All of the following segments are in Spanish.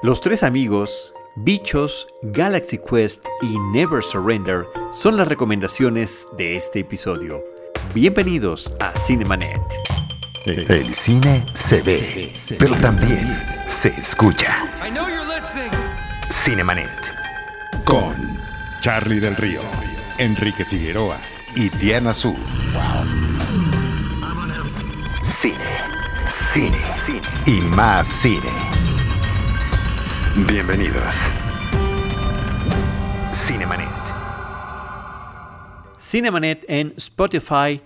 Los tres amigos, Bichos, Galaxy Quest y Never Surrender son las recomendaciones de este episodio. Bienvenidos a Cinemanet. El cine se ve, pero también se escucha. Cinemanet. Con Charlie del Río, Enrique Figueroa y Diana Su. Cine, cine, cine y más cine. Bienvenidos. Cinemanet. Cinemanet en Spotify,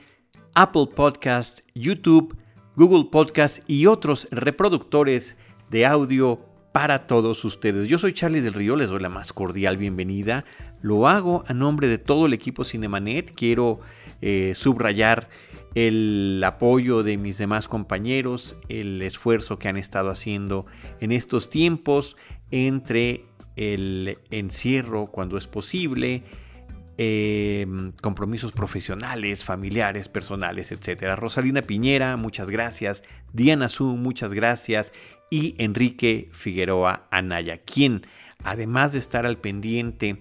Apple Podcast, YouTube, Google Podcast y otros reproductores de audio para todos ustedes. Yo soy Charlie del Río, les doy la más cordial bienvenida. Lo hago a nombre de todo el equipo Cinemanet. Quiero eh, subrayar el apoyo de mis demás compañeros, el esfuerzo que han estado haciendo en estos tiempos entre el encierro cuando es posible, em, compromisos profesionales, familiares, personales, etc. Rosalina Piñera, muchas gracias. Diana Su, muchas gracias. Y Enrique Figueroa Anaya, quien, además de estar al pendiente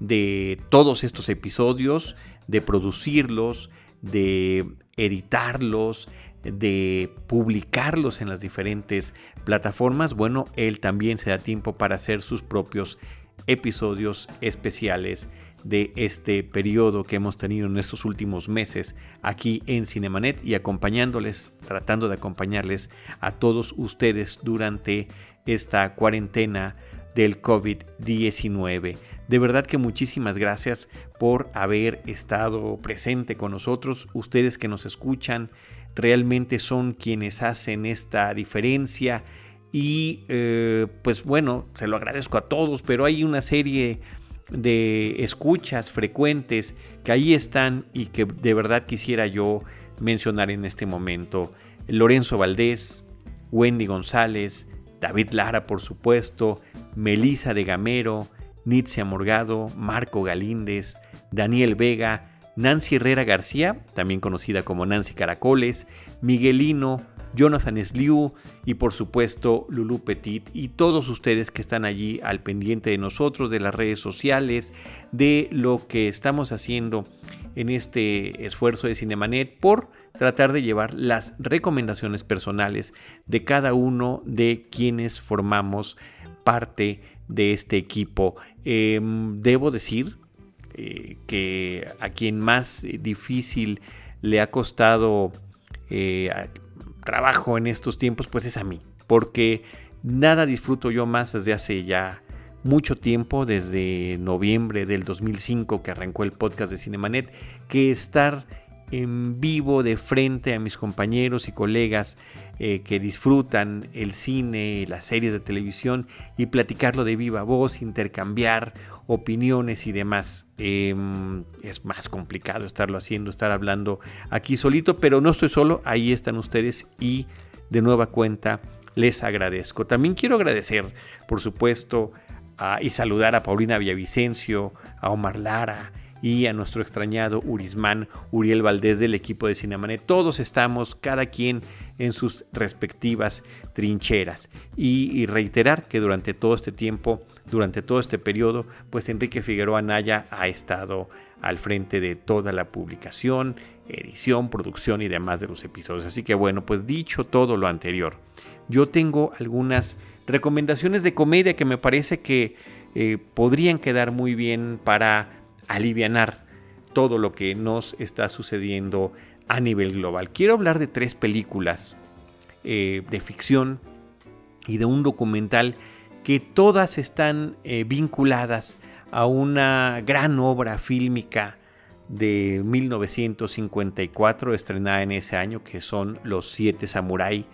de todos estos episodios, de producirlos, de editarlos, de publicarlos en las diferentes plataformas, bueno, él también se da tiempo para hacer sus propios episodios especiales de este periodo que hemos tenido en estos últimos meses aquí en Cinemanet y acompañándoles, tratando de acompañarles a todos ustedes durante esta cuarentena del COVID-19. De verdad que muchísimas gracias por haber estado presente con nosotros, ustedes que nos escuchan, realmente son quienes hacen esta diferencia y eh, pues bueno, se lo agradezco a todos, pero hay una serie de escuchas frecuentes que ahí están y que de verdad quisiera yo mencionar en este momento. Lorenzo Valdés, Wendy González, David Lara por supuesto, Melisa de Gamero, Nitzia Morgado, Marco Galíndez, Daniel Vega, Nancy Herrera García, también conocida como Nancy Caracoles, Miguelino, Jonathan Sliu y por supuesto Lulu Petit y todos ustedes que están allí al pendiente de nosotros, de las redes sociales, de lo que estamos haciendo en este esfuerzo de Cinemanet por tratar de llevar las recomendaciones personales de cada uno de quienes formamos parte de este equipo. Em, debo decir eh, que a quien más difícil le ha costado eh, trabajo en estos tiempos, pues es a mí, porque nada disfruto yo más desde hace ya mucho tiempo, desde noviembre del 2005 que arrancó el podcast de Cinemanet, que estar en vivo de frente a mis compañeros y colegas eh, que disfrutan el cine, las series de televisión y platicarlo de viva voz, intercambiar opiniones y demás. Em, es más complicado estarlo haciendo, estar hablando aquí solito, pero no estoy solo, ahí están ustedes y de nueva cuenta les agradezco. También quiero agradecer, por supuesto, y saludar a Paulina Villavicencio, a Omar Lara, y a nuestro extrañado Urismán Uriel Valdés del equipo de Cinemanet. Todos estamos, cada quien en sus respectivas trincheras. Y, reiterar que durante todo este tiempo, durante todo este periodo, pues Enrique Figueroa Naya ha estado al frente de toda la publicación, edición, producción y demás de los episodios. Así que bueno, pues dicho todo lo anterior, yo tengo algunas recomendaciones de comedia que me parece que eh, podrían quedar muy bien para alivianar todo lo que nos está sucediendo a nivel global. Quiero hablar de tres películas eh, de ficción y de un documental que todas están eh, vinculadas a una gran obra fílmica de 1954 estrenada en ese año que son Los Siete Samurai,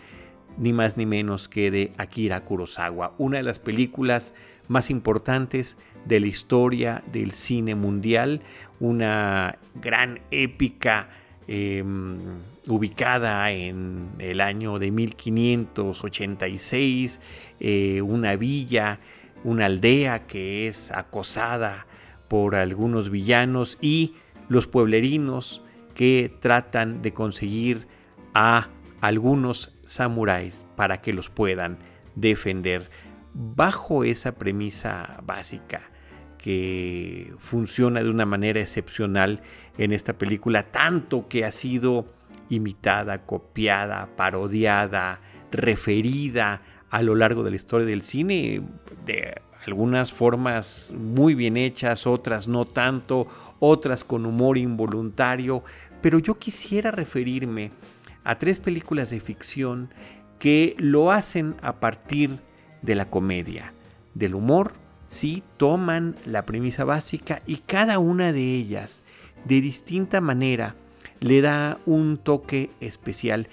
ni más ni menos que de Akira Kurosawa, una de las películas más importantes de la historia del cine mundial, una gran épica em, ubicada en el año de 1586, eh, una villa, una aldea que es acosada por algunos villanos y los pueblerinos que tratan de conseguir a algunos samuráis para que los puedan defender. Bajo esa premisa básica que funciona de una manera excepcional en esta película, tanto que ha sido imitada, copiada, parodiada, referida a lo largo de la historia del cine, de algunas formas muy bien hechas, otras no tanto, otras con humor involuntario, pero yo quisiera referirme a tres películas de ficción que lo hacen a partir de la comedia, del humor, sí, toman la premisa básica y cada una de ellas, de distinta manera, le da un toque especial,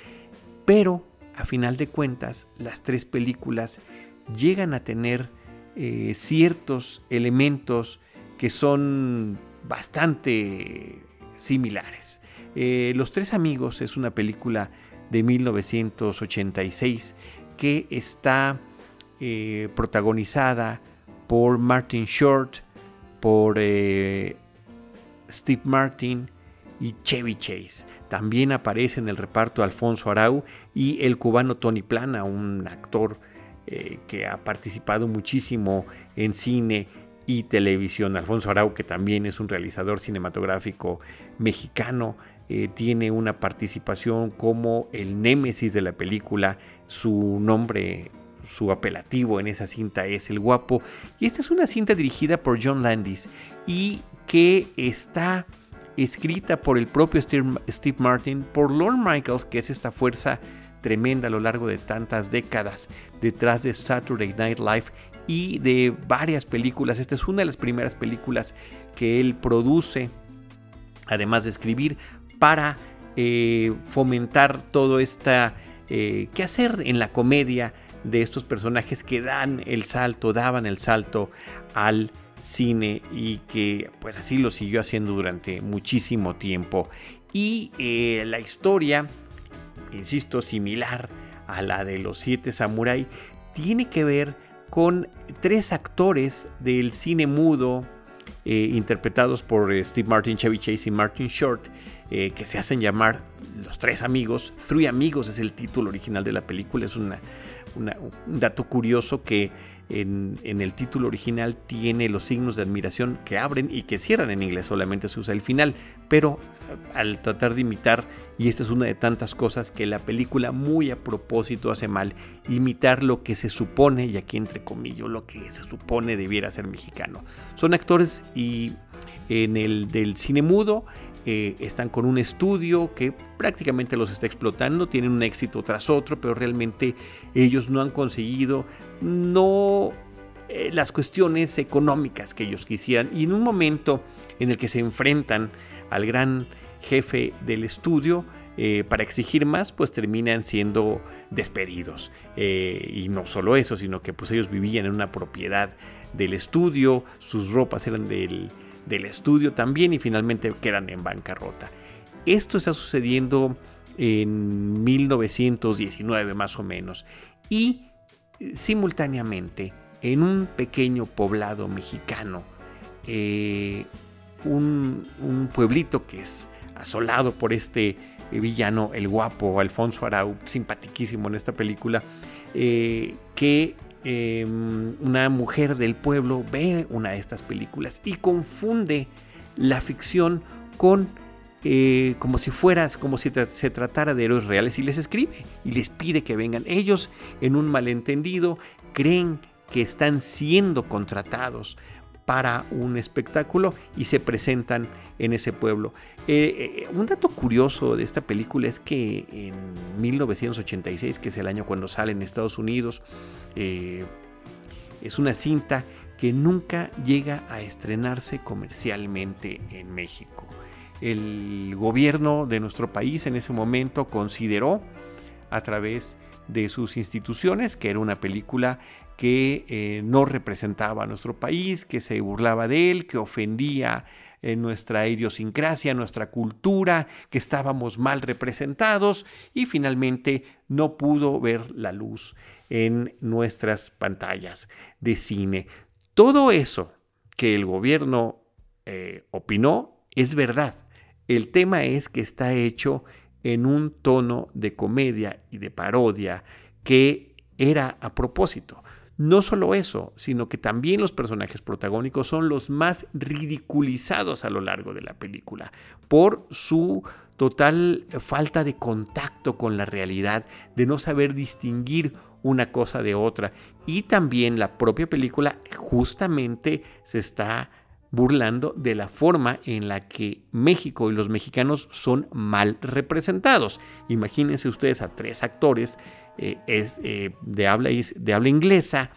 pero a final de cuentas, las tres películas llegan a tener eh, ciertos elementos que son bastante similares. Eh, Los Tres Amigos es una película de 1986 que está eh, protagonizada por Martin Short, por Steve Martin y Chevy Chase. También aparece en el reparto Alfonso Arau y el cubano Tony Plana, un actor eh, que ha participado muchísimo en cine y televisión. Alfonso Arau, que también es un realizador cinematográfico mexicano, eh, tiene una participación como el némesis de la película. Su nombre, su apelativo en esa cinta es El Guapo. Y esta es una cinta dirigida por John Landis y que está escrita por el propio Steve Martin, por Lorne Michaels, que es esta fuerza tremenda a lo largo de tantas décadas detrás de Saturday Night Live y de varias películas. Esta es una de las primeras películas que él produce, además de escribir, para eh, fomentar todo esta eh, qué hacer en la comedia de estos personajes que dan el salto, daban el salto al cine y que pues así lo siguió haciendo durante muchísimo tiempo. Y eh, la historia insisto, similar a la de los siete samurai, tiene que ver con tres actores del cine mudo eh, interpretados por eh, Steve Martin, Chevy Chase y Martin Short, eh, que se hacen llamar los tres amigos. Three Amigos es el título original de la película. Es un dato curioso que en, el título original tiene los signos de admiración que abren y que cierran en inglés, solamente se usa el final, pero eh, al tratar de imitar, y esta es una de tantas cosas que la película muy a propósito hace mal, imitar lo que se supone, y aquí entre comillas, lo que se supone debiera ser mexicano. Son actores y en el del cine mudo eh, están con un estudio que prácticamente los está explotando, tienen un éxito tras otro, pero realmente ellos no han conseguido no eh, las cuestiones económicas que ellos quisieran. Y en un momento en el que se enfrentan al gran jefe del estudio, eh, para exigir más, pues terminan siendo despedidos. y no solo eso, sino que pues ellos vivían en una propiedad del estudio, sus ropas eran del, del estudio también y finalmente quedan en bancarrota. Esto está sucediendo en 1919 más o menos y eh, simultáneamente en un pequeño poblado mexicano, eh, un, pueblito que es asolado por este eh, villano, el guapo Alfonso Arau, simpatiquísimo en esta película, que Em, una mujer del pueblo ve una de estas películas y confunde la ficción con eh, como si fuera, como si se tratara de héroes reales y les escribe y les pide que vengan. Ellos, en un malentendido, creen que están siendo contratados para un espectáculo y se presentan en ese pueblo. Eh, eh, un dato curioso de esta película es que en 1986, que es el año cuando sale en Estados Unidos, eh, es una cinta que nunca llega a estrenarse comercialmente en México. El gobierno de nuestro país en ese momento consideró a través de sus instituciones que era una película que eh, no representaba a nuestro país, que se burlaba de él, que ofendía en eh, nuestra idiosincrasia, nuestra cultura, que estábamos mal representados y finalmente no pudo ver la luz en nuestras pantallas de cine. Todo eso que el gobierno eh, opinó es verdad. El tema es que está hecho en un tono de comedia y de parodia que era a propósito No solo eso, sino que también los personajes protagónicos son los más ridiculizados a lo largo de la película por su total falta de contacto con la realidad, de no saber distinguir una cosa de otra. Y también la propia película justamente se está burlando de la forma en la que México y los mexicanos son mal representados. Imagínense ustedes a tres actores eh, eh, de, habla, de habla inglesa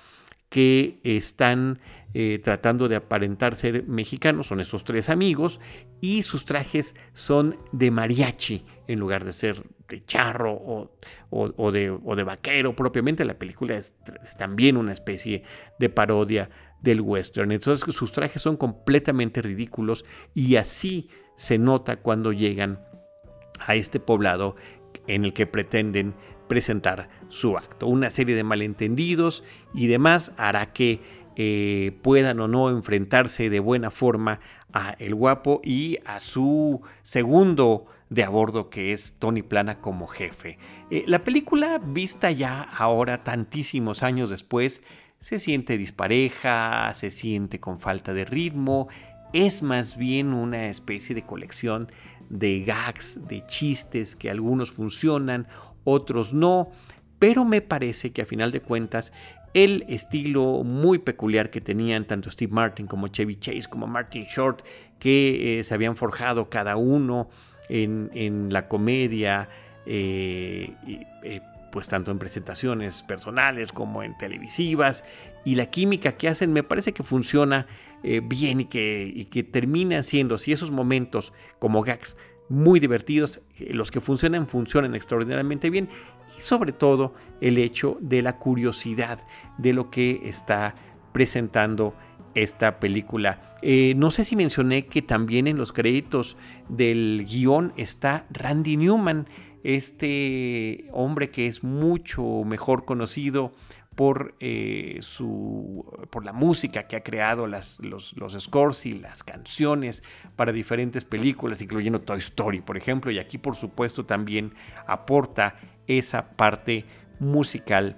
que están eh, tratando de aparentar ser mexicanos, son estos tres amigos, y sus trajes son de mariachi en lugar de ser de charro o, de, de, vaquero propiamente. La película es, también una especie de parodia del western. Entonces sus trajes son completamente ridículos y así se nota cuando llegan a este poblado en el que pretenden presentar su acto. Una serie de malentendidos y demás hará que eh, puedan o no enfrentarse de buena forma a el guapo y a su segundo de a bordo que es Tony Plana como jefe. Eh, la película vista ya ahora tantísimos años después se siente dispareja, se siente con falta de ritmo, es más bien una especie de colección de gags, de chistes que algunos funcionan, otros no, pero me parece que a final de cuentas el estilo muy peculiar que tenían tanto Steve Martin como Chevy Chase como Martin Short, que eh, se habían forjado cada uno en, la comedia, eh, eh, pues tanto en presentaciones personales como en televisivas, y la química que hacen me parece que funciona bien y que, y que termina siendo, si esos momentos como gags muy divertidos, eh, los que funcionan funcionan extraordinariamente bien y sobre todo el hecho de la curiosidad de lo que está presentando esta película. Eh, no sé si mencioné que también en los créditos del guion está Randy Newman, este hombre que es mucho mejor conocido por, eh, su, por la música que ha creado, las, los, los, scores y las canciones para diferentes películas, incluyendo Toy Story, por ejemplo, y aquí por supuesto también aporta esa parte musical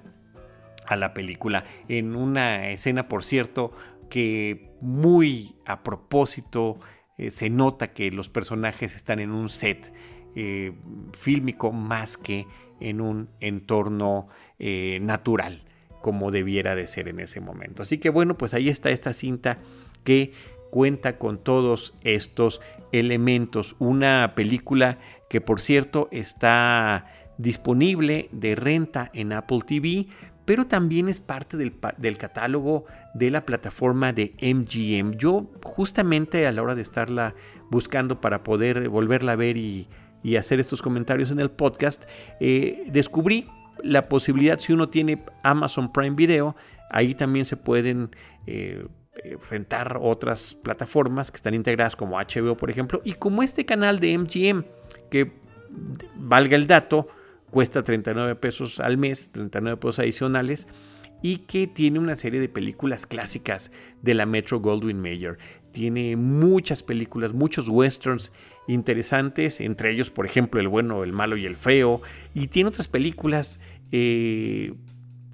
a la película. En una escena, por cierto, que muy a propósito eh, se nota que los personajes están en un set eh, fílmico más que en un entorno natural como debiera de ser en ese momento. Así que bueno, pues ahí está esta cinta que cuenta con todos estos elementos. Una película que por cierto está disponible de renta en Apple TV, pero también es parte del, catálogo de la plataforma de MGM. Yo justamente a la hora de estarla buscando para poder volverla a ver y, hacer estos comentarios en el podcast, eh, descubrí la posibilidad, si uno tiene Amazon Prime Video, ahí también se pueden eh, eh, rentar otras plataformas que están integradas como HBO, por ejemplo, y como este canal de MGM, que valga el dato, cuesta 39 pesos al mes, 39 pesos adicionales, y que tiene una serie de películas clásicas de la Metro Goldwyn Mayer. Tiene muchas películas, muchos westerns interesantes, entre ellos, por ejemplo, El bueno, el malo y el feo, y tiene otras películas eh,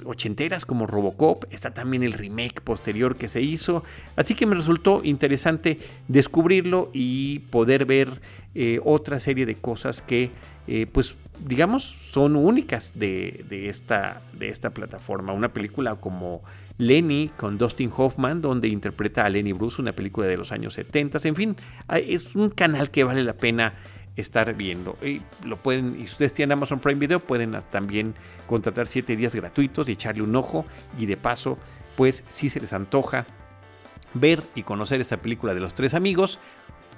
ochenteras como Robocop, está también el remake posterior que se hizo, así que me resultó interesante descubrirlo y poder ver eh, otra serie de cosas que eh, pues digamos son únicas de, esta, de esta plataforma, una película como Lenny con Dustin Hoffman, donde interpreta a Lenny Bruce, una película de los años 70. En fin, es un canal que vale la pena estar viendo. Y lo pueden, y si ustedes tienen Amazon Prime Video, pueden también contratar 7 días gratuitos y echarle un ojo. Y de paso, pues si se les antoja ver y conocer esta película de los tres amigos,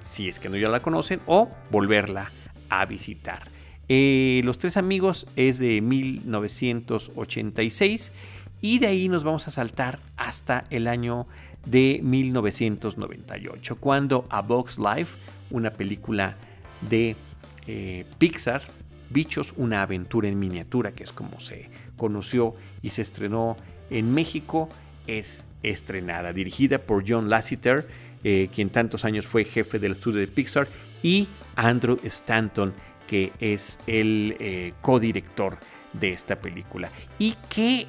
si es que no ya la conocen, o volverla a visitar. Eh, los tres amigos es de 1986 y de ahí nos vamos a saltar hasta el año de 1998, cuando A Box Life, una película de eh, Pixar, Bichos, una aventura en miniatura, que es como se conoció y se estrenó en México, es estrenada, dirigida por John Lasseter, eh, quien tantos años fue jefe del estudio de Pixar, y Andrew Stanton, que es el eh, codirector de esta película. Y que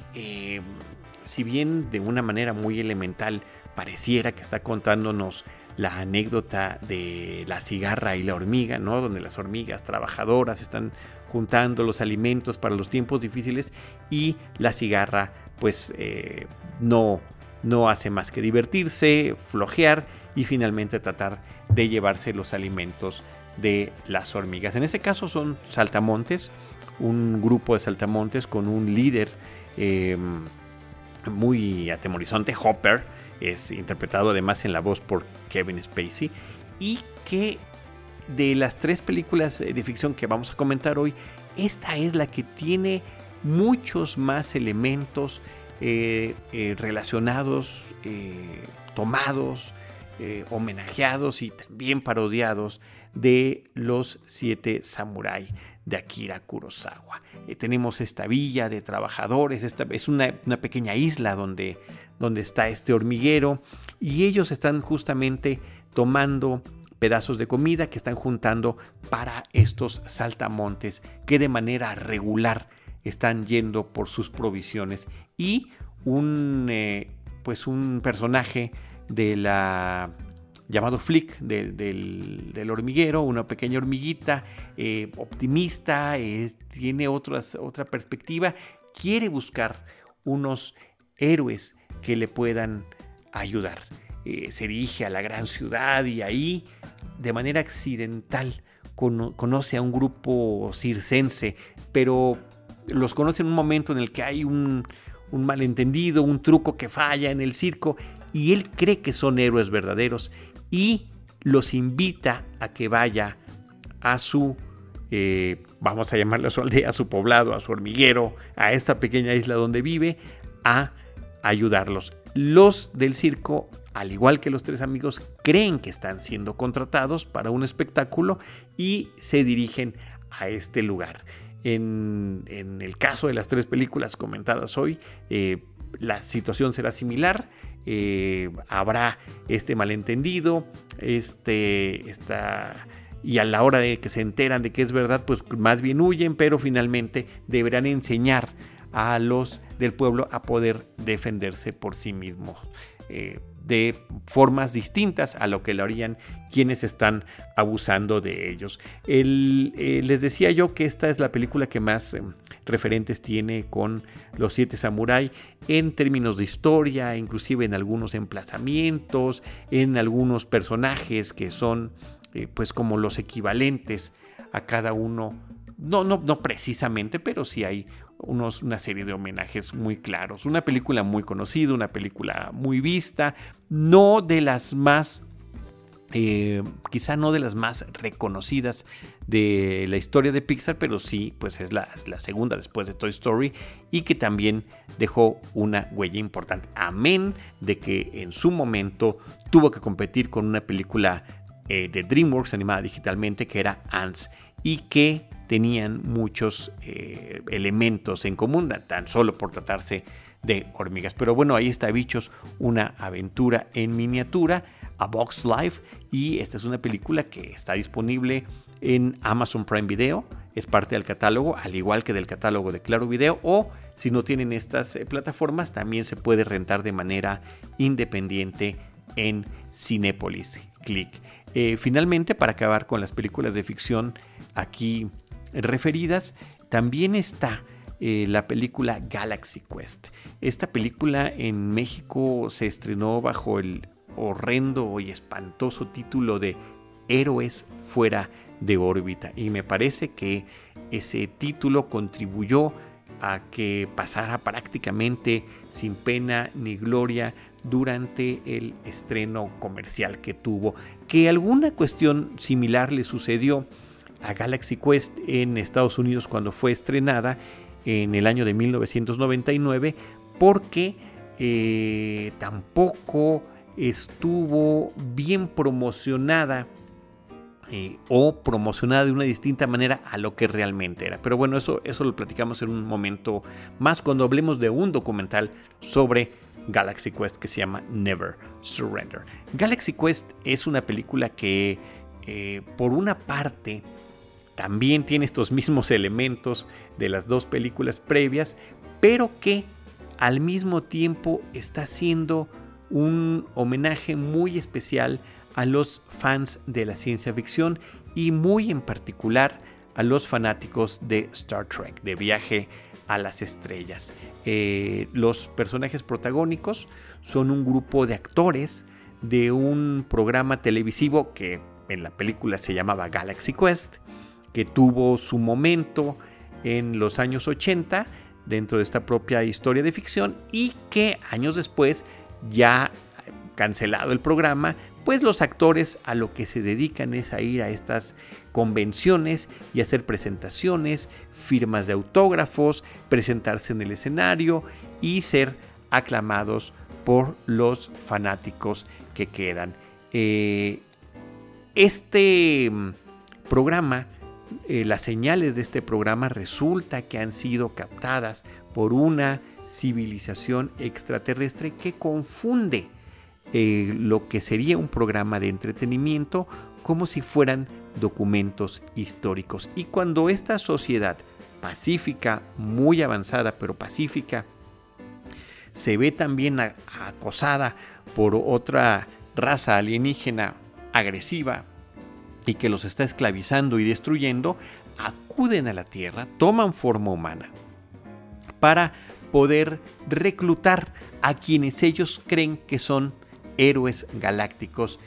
si bien de una manera muy elemental pareciera que está contándonos la anécdota de la cigarra y la hormiga, ¿no? Donde las hormigas trabajadoras están juntando los alimentos para los tiempos difíciles y la cigarra pues eh, no, no hace más que divertirse, flojear y finalmente tratar de llevarse los alimentos de las hormigas. En este caso son saltamontes, un grupo de saltamontes con un líder em, muy atemorizante, Hopper, es interpretado además en la voz por Kevin Spacey, y que de las tres películas de ficción que vamos a comentar hoy, esta es la que tiene muchos más elementos eh, eh, relacionados, eh, tomados, homenajeados y también parodiados de los siete samuráis de Akira Kurosawa. tenemos esta villa de trabajadores, esta, es una, pequeña isla donde, donde está este hormiguero y ellos están justamente tomando pedazos de comida que están juntando para estos saltamontes que de manera regular están yendo por sus provisiones. Y un eh, pues un personaje de la llamado Flick del, hormiguero, una pequeña hormiguita eh, optimista, tiene otras, otra perspectiva, quiere buscar unos héroes que le puedan ayudar. Eh, se dirige a la gran ciudad y ahí, de manera accidental, conoce a un grupo circense, pero los conoce en un momento en el que hay un, malentendido, un truco que falla en el circo y él cree que son héroes verdaderos y los invita a que vaya a su, eh, vamos a llamarle a su aldea, a su poblado, a su hormiguero, a esta pequeña isla donde vive, a ayudarlos. Los del circo, al igual que los tres amigos, creen que están siendo contratados para un espectáculo y se dirigen a este lugar. En, el caso de las tres películas comentadas hoy, eh, la situación será similar. Eh, habrá este malentendido, este, y a la hora de que se enteran de que es verdad, pues más bien huyen, pero finalmente deberán enseñar a los del pueblo a poder defenderse por sí mismos. Eh, de formas distintas a lo que lo harían quienes están abusando de ellos. Eh, les decía yo que esta es la película que más em, referentes tiene con los siete samuráis en términos de historia, inclusive en algunos emplazamientos, en algunos personajes que son eh, pues como los equivalentes a cada uno. No, no, no precisamente, pero sí hay una serie de homenajes muy claros. Una película muy conocida, una película muy vista, no de las más, eh, quizá no de las más reconocidas de la historia de Pixar, pero sí, pues es la, segunda después de Toy Story y que también dejó una huella importante. Amén de que en su momento tuvo que competir con una película eh, de DreamWorks animada digitalmente que era Ants y que tenían muchos eh, elementos en común, tan solo por tratarse de hormigas. Pero bueno, ahí está Bichos, una aventura en miniatura, a Box Life, y esta es una película que está disponible en Amazon Prime Video, es parte del catálogo, al igual que del catálogo de Claro Video, o si no tienen estas eh, plataformas, también se puede rentar de manera independiente en Cinepolis. Click. Eh, finalmente, para acabar con las películas de ficción aquí referidas, también está eh, la película Galaxy Quest. Esta película en México se estrenó bajo el horrendo y espantoso título de Héroes fuera de órbita y me parece que ese título contribuyó a que pasara prácticamente sin pena ni gloria durante el estreno comercial que tuvo. Que alguna cuestión similar le sucedió a Galaxy Quest en Estados Unidos cuando fue estrenada en el año de 1999 porque eh, tampoco estuvo bien promocionada eh, o promocionada de una distinta manera a lo que realmente era. Pero bueno, eso, eso lo platicamos en un momento más cuando hablemos de un documental sobre Galaxy Quest que se llama Never Surrender. Galaxy Quest es una película que eh, por una parte también tiene estos mismos elementos de las dos películas previas, pero que al mismo tiempo está haciendo un homenaje muy especial a los fans de la ciencia ficción y muy en particular a los fanáticos de Star Trek, de viaje a las estrellas. Eh, los personajes protagónicos son un grupo de actores de un programa televisivo que en la película se llamaba Galaxy Quest, que tuvo su momento en los años 80 dentro de esta propia historia de ficción y que años después, ya cancelado el programa, pues los actores a lo que se dedican es a ir a estas convenciones y hacer presentaciones, firmas de autógrafos, presentarse en el escenario y ser aclamados por los fanáticos que quedan. Eh, este mm, programa, eh, las señales de este programa resulta que han sido captadas por una civilización extraterrestre que confunde eh, lo que sería un programa de entretenimiento como si fueran documentos históricos. Y cuando esta sociedad pacífica, muy avanzada, pero pacífica, se ve también acosada por otra raza alienígena agresiva y que los está esclavizando y destruyendo, acuden a la Tierra, toman forma humana para poder reclutar a quienes ellos creen que son héroes galácticos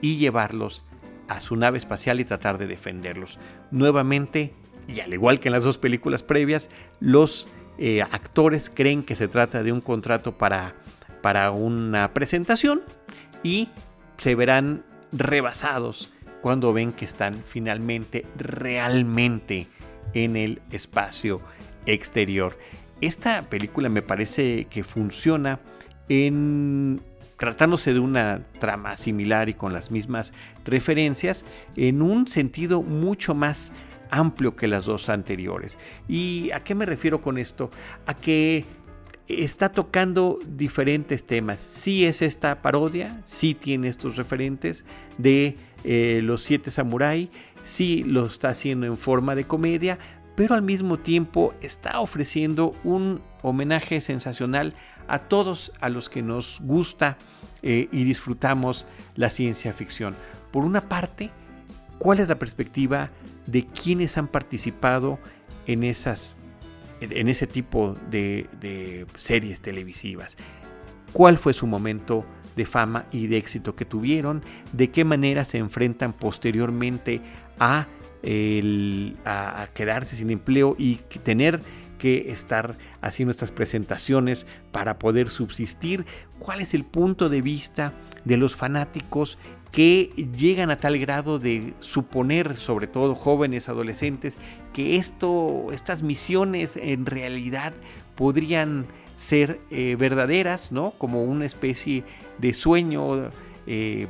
y llevarlos a su nave espacial y tratar de defenderlos. Nuevamente, y al igual que en las dos películas previas, los eh, actores creen que se trata de un contrato para, para una presentación y se verán rebasados cuando ven que están finalmente realmente en el espacio exterior. Esta película me parece que funciona en tratándose de una trama similar y con las mismas referencias, en un sentido mucho más amplio que las dos anteriores. ¿Y a qué me refiero con esto? A que está tocando diferentes temas. Sí es esta parodia, sí tiene estos referentes de eh, los siete samurai, sí lo está haciendo en forma de comedia, pero al mismo tiempo está ofreciendo un homenaje sensacional a todos a los que nos gusta eh, y disfrutamos la ciencia ficción. Por una parte, ¿cuál es la perspectiva de quienes han participado en, esas, en ese tipo de series televisivas? ¿Cuál fue su momento de fama y de éxito que tuvieron? ¿De qué manera se enfrentan posteriormente a a, quedarse sin empleo y tener que estar haciendo estas presentaciones para poder subsistir, cuál es el punto de vista de los fanáticos que llegan a tal grado de suponer, sobre todo jóvenes, adolescentes, que esto, estas misiones en realidad podrían ser eh, verdaderas, ¿no? Como una especie de sueño, eh,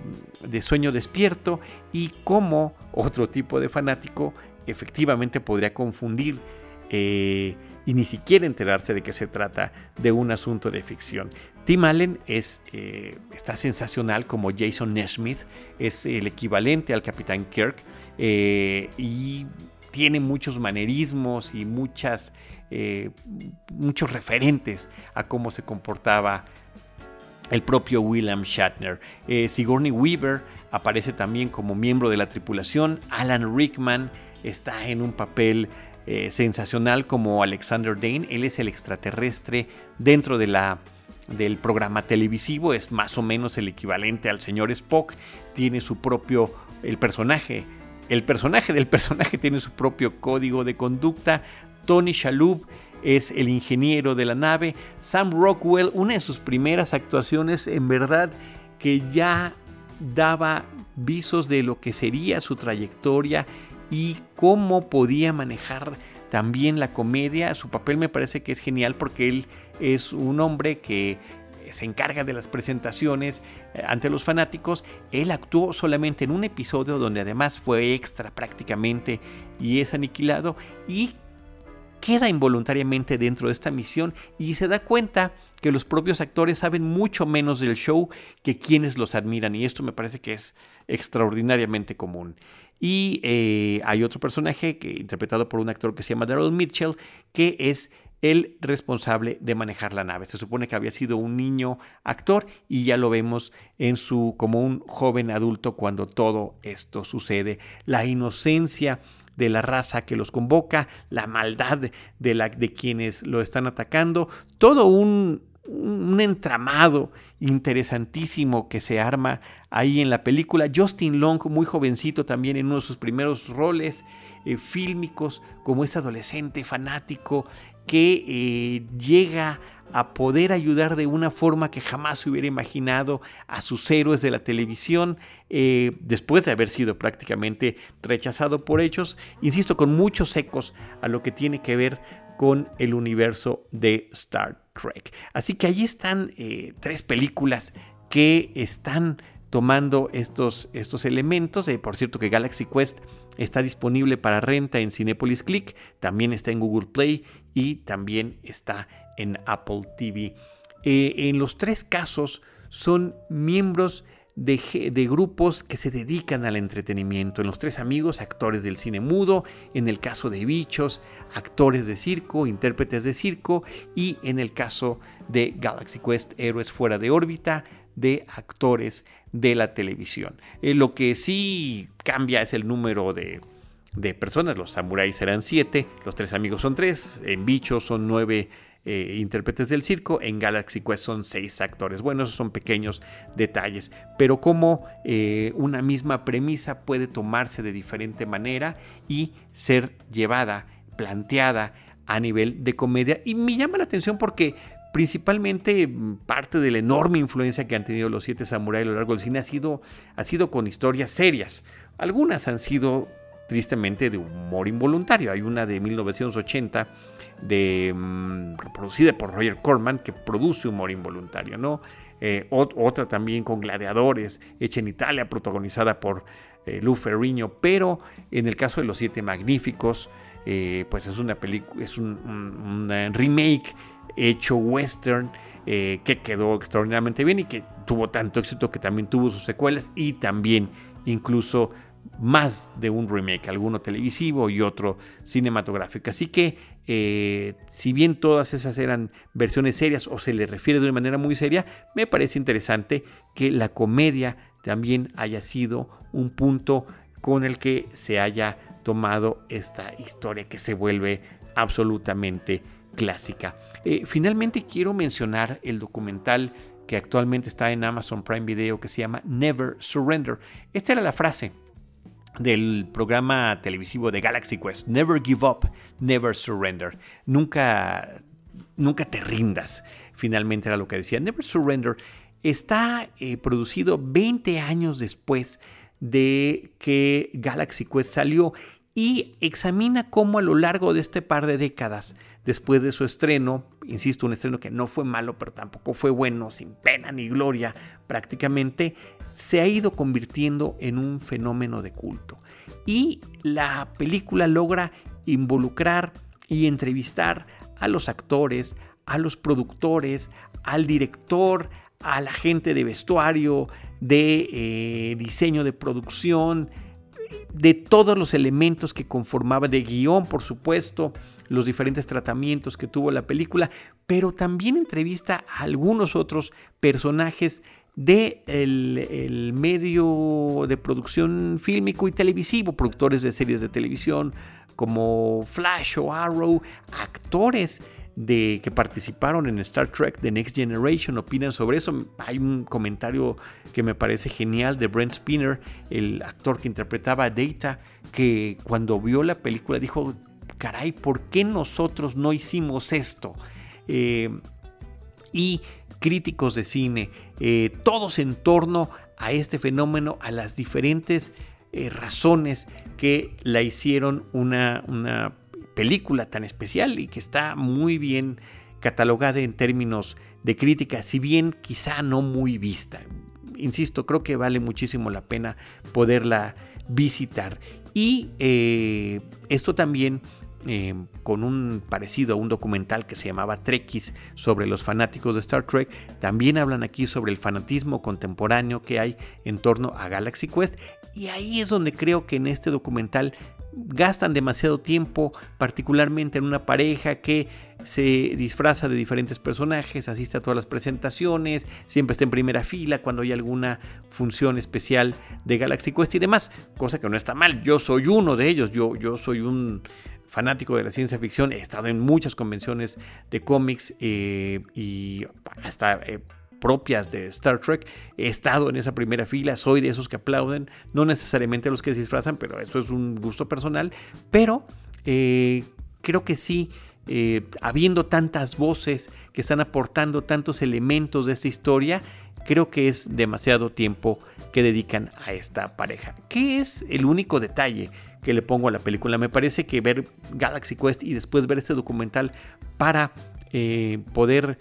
de sueño despierto, y como otro tipo de fanático efectivamente podría confundir eh, y ni siquiera enterarse de que se trata de un asunto de ficción. Tim Allen es, eh, está sensacional como Jason Nesmith, es el equivalente al Capitán Kirk y tiene muchos manerismos y muchas, muchos referentes a cómo se comportaba el propio William Shatner. Sigourney Weaver aparece también como miembro de la tripulación. Alan Rickman está en un papel eh, sensacional como Alexander Dane. Él es el extraterrestre dentro de la, del programa televisivo, es más o menos el equivalente al señor Spock. Tiene su propio, el personaje, el personaje del personaje tiene su propio código de conducta. Tony Shalhoub es el ingeniero de la nave. Sam Rockwell, una de sus primeras actuaciones, en verdad que ya daba visos de lo que sería su trayectoria y cómo podía manejar también la comedia. Su papel me parece que es genial porque él es un hombre que se encarga de las presentaciones eh, ante los fanáticos. Él actuó solamente en un episodio donde además fue extra prácticamente y es aniquilado y queda involuntariamente dentro de esta misión y se da cuenta que los propios actores saben mucho menos del show que quienes los admiran y esto me parece que es extraordinariamente común. Y eh, hay otro personaje que interpretado por un actor que se llama Daryl Mitchell, que es el responsable de manejar la nave. Se supone que había sido un niño actor y ya lo vemos en su como un joven adulto cuando todo esto sucede. La inocencia de la raza que los convoca, la maldad de, la, de quienes lo están atacando, todo un, un entramado interesantísimo que se arma ahí en la película. Justin Long, muy jovencito también en uno de sus primeros roles eh, fílmicos, como ese adolescente fanático que eh, llega a poder ayudar de una forma que jamás hubiera imaginado a sus héroes de la televisión, eh, después de haber sido prácticamente rechazado por ellos, insisto, con muchos ecos a lo que tiene que ver con el universo de Star Trek. Así que ahí están eh, tres películas que están tomando estos, estos elementos. Eh, por cierto que Galaxy Quest está disponible para renta en Cinepolis Click, también está en Google Play y también está en Apple TV. Eh, en los tres casos son miembros de, grupos que se dedican al entretenimiento. En Los Tres Amigos, actores del cine mudo. En el caso de Bichos, actores de circo, intérpretes de circo. Y en el caso de Galaxy Quest, héroes fuera de órbita, de actores de la televisión. Eh, lo que sí cambia es el número de, de personas. Los samuráis serán siete, los tres amigos son tres, en Bichos son nueve eh, intérpretes del circo, en Galaxy Quest son seis actores. Bueno, esos son pequeños detalles, pero como eh, una misma premisa puede tomarse de diferente manera y ser llevada, planteada a nivel de comedia. Y me llama la atención porque principalmente mm, parte de la enorme influencia que han tenido los siete samuráis a lo largo del cine ha sido, ha sido con historias serias. Algunas han sido tristemente de humor involuntario. Hay una de 1980 de, mm, producida por Roger Corman que produce humor involuntario, ¿no? Eh, otra también con gladiadores, hecha en Italia, protagonizada por eh, Lou Ferrigno, pero en el caso de Los Siete Magníficos, eh, pues es una película, es un, remake hecho western que quedó extraordinariamente bien y que tuvo tanto éxito que también tuvo sus secuelas y también incluso más de un remake, alguno televisivo y otro cinematográfico. Así que, eh, si bien todas esas eran versiones serias o se le refiere de una manera muy seria, me parece interesante que la comedia también haya sido un punto con el que se haya tomado esta historia que se vuelve absolutamente clásica. Eh, finalmente quiero mencionar el documental que actualmente está en Amazon Prime Video que se llama Never Surrender. Esta era la frase del programa televisivo de Galaxy Quest, Never Give Up, Never Surrender. Nunca, nunca te rindas. Finalmente era lo que decía. Never Surrender está eh, producido 20 años después de que Galaxy Quest salió y examina cómo a lo largo de este par de décadas, después de su estreno, insisto, un estreno que no fue malo, pero tampoco fue bueno, sin pena ni gloria prácticamente, se ha ido convirtiendo en un fenómeno de culto. Y la película logra involucrar y entrevistar a los actores, a los productores, al director, a la gente de vestuario, de eh, diseño de producción, de todos los elementos que conformaban, de guion, por supuesto, los diferentes tratamientos que tuvo la película, pero también entrevista a algunos otros personajes del de el medio de producción fílmico y televisivo, productores de series de televisión como Flash o Arrow, actores de que participaron en Star Trek The Next Generation opinan sobre eso. Hay un comentario que me parece genial de Brent Spinner, el actor que interpretaba a Data, que cuando vio la película dijo, caray, ¿por qué nosotros no hicimos esto? Eh, y críticos de cine, eh, todos en torno a este fenómeno, a las diferentes eh, razones que la hicieron una, una película tan especial y que está muy bien catalogada en términos de crítica, si bien quizá no muy vista. Insisto, creo que vale muchísimo la pena poderla visitar. Y eh, esto también eh, con un parecido a un documental que se llamaba Trekkies sobre los fanáticos de Star Trek. También hablan aquí sobre el fanatismo contemporáneo que hay en torno a Galaxy Quest. Y ahí es donde creo que en este documental gastan demasiado tiempo, particularmente en una pareja que se disfraza de diferentes personajes, asiste a todas las presentaciones, siempre está en primera fila cuando hay alguna función especial de Galaxy Quest y demás, cosa que no está mal. Yo soy uno de ellos, yo, yo soy un fanático de la ciencia ficción, he estado en muchas convenciones de cómics eh, y hasta... Eh, propias de Star Trek. He estado en esa primera fila, soy de esos que aplauden, no necesariamente los que se disfrazan, pero eso es un gusto personal. Pero eh, creo que sí, eh, habiendo tantas voces que están aportando tantos elementos de esta historia, creo que es demasiado tiempo que dedican a esta pareja. ¿Qué es el único detalle que le pongo a la película? Me parece que ver Galaxy Quest y después ver este documental para eh, poder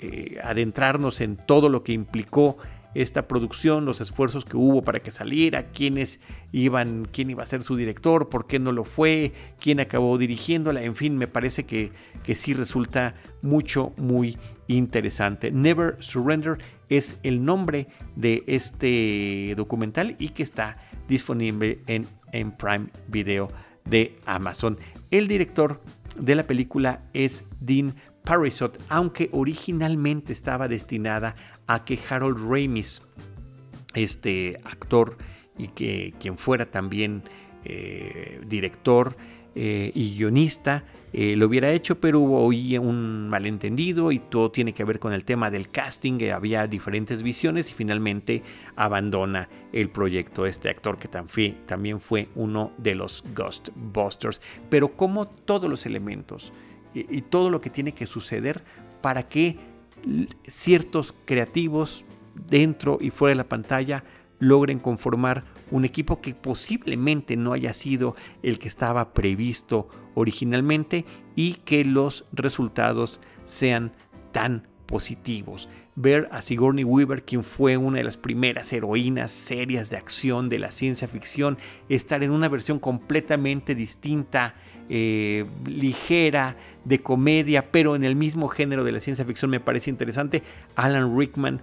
eh, adentrarnos en todo lo que implicó esta producción, los esfuerzos que hubo para que saliera, quiénes iban, quién iba a ser su director, por qué no lo fue, quién acabó dirigiéndola, en fin, me parece que, que sí resulta mucho, muy interesante. Never Surrender es el nombre de este documental y que está disponible en, en Prime Video de Amazon. El director de la película es Dean Parisot, aunque originalmente estaba destinada a que Harold Ramis, este actor y que quien fuera también eh, director eh, y guionista, eh, lo hubiera hecho, pero hubo hoy un malentendido y todo tiene que ver con el tema del casting, había diferentes visiones y finalmente abandona el proyecto este actor que también fue uno de los Ghostbusters. Pero como todos los elementos y, todo lo que tiene que suceder para que ciertos creativos dentro y fuera de la pantalla logren conformar un equipo que posiblemente no haya sido el que estaba previsto originalmente y que los resultados sean tan positivos. Ver a Sigourney Weaver, quien fue una de las primeras heroínas serias de acción de la ciencia ficción, estar en una versión completamente distinta, eh, ligera, de comedia, pero en el mismo género de la ciencia ficción me parece interesante. Alan Rickman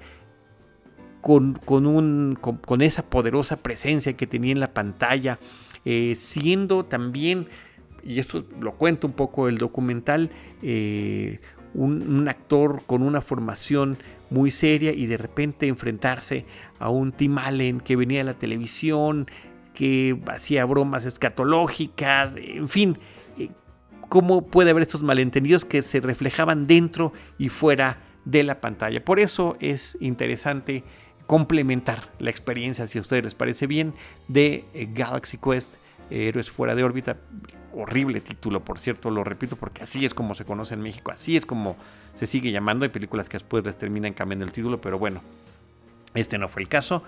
con, un, con, esa poderosa presencia que tenía en la pantalla, eh, siendo también, y esto lo cuento un poco el documental, eh, un, actor con una formación muy seria y de repente enfrentarse a un Tim Allen que venía de la televisión, que hacía bromas escatológicas, en fin, cómo puede haber estos malentendidos que se reflejaban dentro y fuera de la pantalla. Por eso es interesante complementar la experiencia, si a ustedes les parece bien, de eh, Galaxy Quest, Héroes fuera de órbita. Horrible título, por cierto, lo repito, porque así es como se conoce en México, así es como se sigue llamando. Hay películas que después les terminan cambiando el título, pero bueno, este no fue el caso.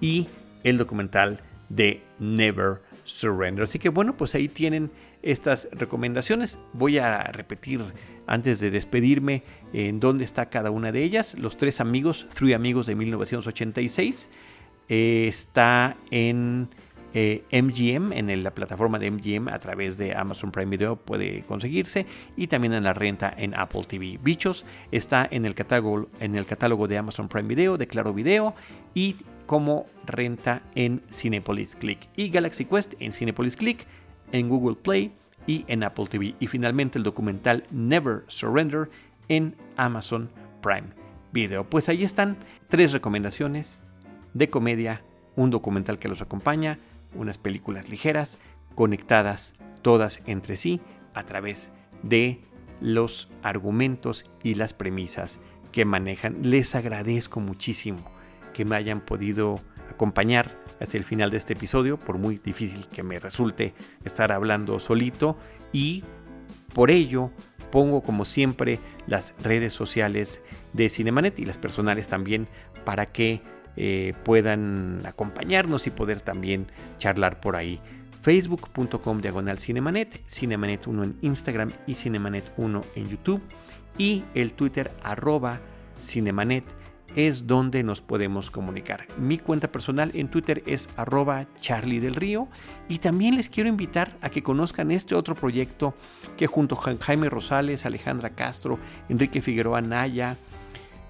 Y el documental de Never Surrender. Así que bueno, pues ahí tienen estas recomendaciones. Voy a repetir antes de despedirme en dónde está cada una de ellas. Los tres amigos, Three Amigos de 1986, eh, está en MGM, eh, en la plataforma de MGM a través de Amazon Prime Video puede conseguirse y también en la renta en Apple TV. Bichos está en el catálogo, en el catálogo de Amazon Prime Video, de Claro Video y como renta en Cinepolis Click. Y Galaxy Quest en Cinepolis Click en Google Play y en Apple TV. Y finalmente el documental Never Surrender en Amazon Prime Video. Pues ahí están tres recomendaciones de comedia, un documental que los acompaña, unas películas ligeras, conectadas todas entre sí a través de los argumentos y las premisas que manejan. Les agradezco muchísimo que me hayan podido acompañar hacia el final de este episodio, por muy difícil que me resulte estar hablando solito. Y por ello pongo como siempre las redes sociales de Cinemanet y las personales también para que eh, puedan acompañarnos y poder también charlar por ahí. Facebook.com diagonal Cinemanet, Cinemanet 1 en Instagram y Cinemanet 1 en YouTube y el Twitter arroba Cinemanet es donde nos podemos comunicar. Mi cuenta personal en Twitter es arroba Charlie del y también les quiero invitar a que conozcan este otro proyecto que junto a Jaime Rosales, Alejandra Castro, Enrique Figueroa Naya,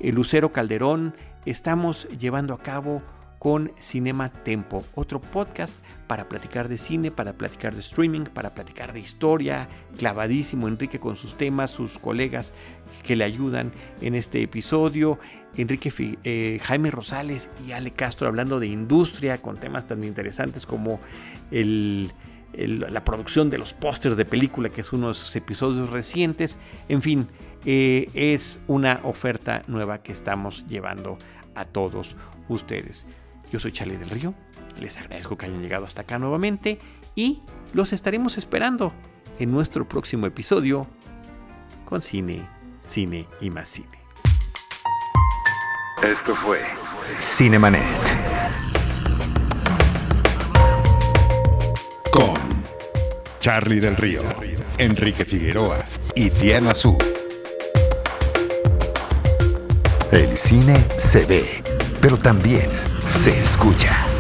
eh, Lucero Calderón, estamos llevando a cabo con Cinema Tempo, otro podcast para platicar de cine, para platicar de streaming, para platicar de historia, clavadísimo Enrique con sus temas, sus colegas que le ayudan en este episodio, Enrique eh, Jaime Rosales y Ale Castro hablando de industria con temas tan interesantes como la producción de los pósters de película, que es uno de sus episodios recientes. En fin, eh, es una oferta nueva que estamos llevando a todos ustedes. Yo soy Charlie del Río, les agradezco que hayan llegado hasta acá nuevamente y los estaremos esperando en nuestro próximo episodio con cine, cine y más cine. Esto fue Cinemanet. Con Charlie del Río, Enrique Figueroa y Diana Su. El cine se ve, pero también se escucha.